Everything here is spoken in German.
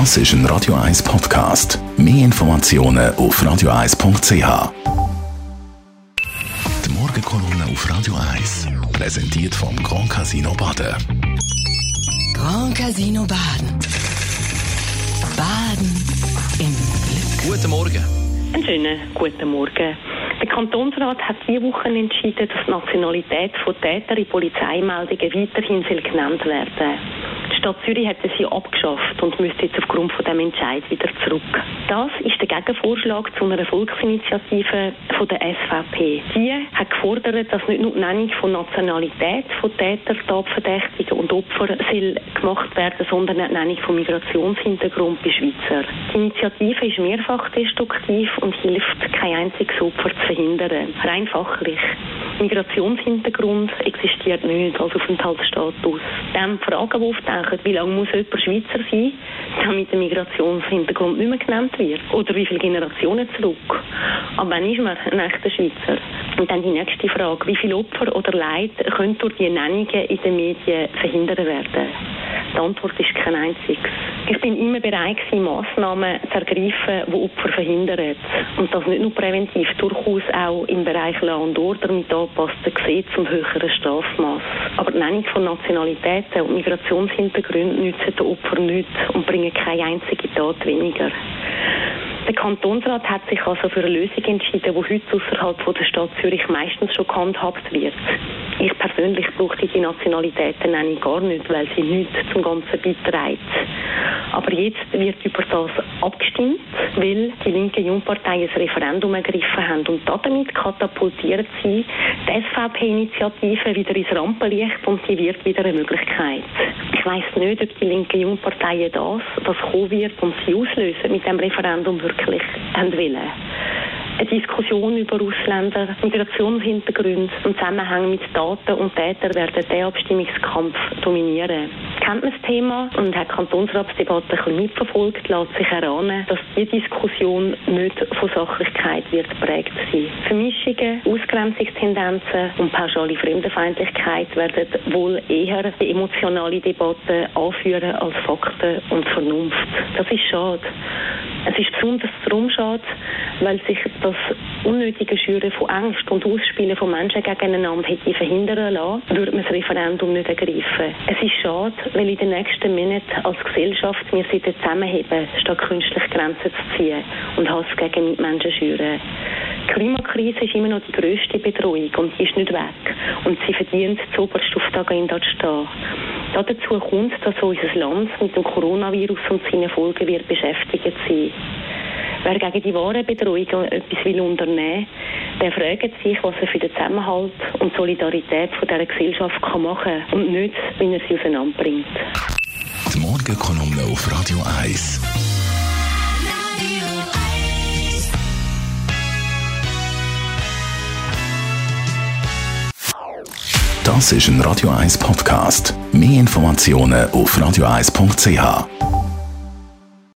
Das ist ein Radio 1 Podcast. Mehr Informationen auf radio1.ch. Die Morgenkolonne auf Radio 1 präsentiert vom Grand Casino Baden. Grand Casino Baden. Baden im Glück. Guten Morgen. Einen schönen guten Morgen. Der Kantonsrat hat diese Woche entschieden, dass die Nationalität von Tätern in Polizeimeldungen weiterhin soll genannt werden Die Stadt Zürich hat sie abgeschafft und müsste jetzt aufgrund von dem Entscheid wieder zurück. Das ist der Gegenvorschlag zu einer Volksinitiative von der SVP. Die hat gefordert, dass nicht nur die Nennung von Nationalität von Tätern, Tatverdächtigen und Opfern soll gemacht werden, sondern auch die Nennung von Migrationshintergrund bei Schweizer. Die Initiative ist mehrfach destruktiv und hilft, kein einziges Opfer zu verhindern. Rein fachlich. Migrationshintergrund existiert nicht als Aufenthaltsstatus. Dann Fragen, die auftauchen, wie lange muss jemand Schweizer sein, damit der Migrationshintergrund nicht mehr genannt wird? Oder wie viele Generationen zurück? Aber wann ist man ein echter Schweizer? Und dann die nächste Frage, wie viele Opfer oder Leid können durch die Nennungen in den Medien verhindert werden? Die Antwort ist kein einziges. Ich bin immer bereit Massnahmen zu ergreifen, die Opfer verhindern. Und das nicht nur präventiv, durchaus auch im Bereich Law und Order mit angepassten Gesetz und höheren Strafmaß. Aber die Nennung von Nationalitäten und Migrationshintergründen nützen den Opfern nichts und bringen keine einzige Tat weniger. Der Kantonsrat hat sich also für eine Lösung entschieden, die heute außerhalb der Stadt Zürich meistens schon gehandhabt wird. Ich persönlich brauche die Nationalitäten gar nicht, weil sie nichts zum Ganzen beiträgt. Aber jetzt wird über das abgestimmt, weil die linke Jungpartei ein Referendum ergriffen haben und damit katapultiert sie die SVP-Initiative wieder ins Rampenlicht und sie wird wieder eine Möglichkeit. Ich weiss nicht, ob die linke Jungparteien das, was kommen wird und sie auslösen mit dem Referendum wirklich wollen eine Diskussion über Ausländer, Migrationshintergründe und Zusammenhang mit Daten und Tätern werden den Abstimmungskampf dominieren. Kennt man das Thema und hat die Kantonsratsdebatte ein bisschen mitverfolgt, lässt sich erahnen, dass die Diskussion nicht von Sachlichkeit wird geprägt sein. Vermischungen, Ausgrenzungstendenzen und pauschale Fremdenfeindlichkeit werden wohl eher die emotionale Debatte anführen als Fakten und Vernunft. Das ist schade. Es ist besonders darum schade, weil sich das unnötige Schüren von Angst und Ausspielen von Menschen gegeneinander hätte verhindern lassen, würde man das Referendum nicht ergreifen. Es ist schade, weil in den nächsten Monaten als Gesellschaft wir sie zusammenheben, statt künstlich Grenzen zu ziehen und Hass gegen Mitmenschen schüren. Die Klimakrise ist immer noch die grösste Bedrohung und ist nicht weg. Und sie verdient zuoberst auf der Agenda zu stehen. Dazu kommt, dass unser Land mit dem Coronavirus und seinen Folgen wird beschäftigt sein. Wer gegen die wahre Bedrohung etwas will unternehmen der fragt sich, was er für den Zusammenhalt und die Solidarität von dieser Gesellschaft kann machen kann und nicht, wie er sie auseinanderbringt. Die Morgenkolumne auf Radio 1. Das ist ein Radio 1 Podcast. Mehr Informationen auf radio1.ch.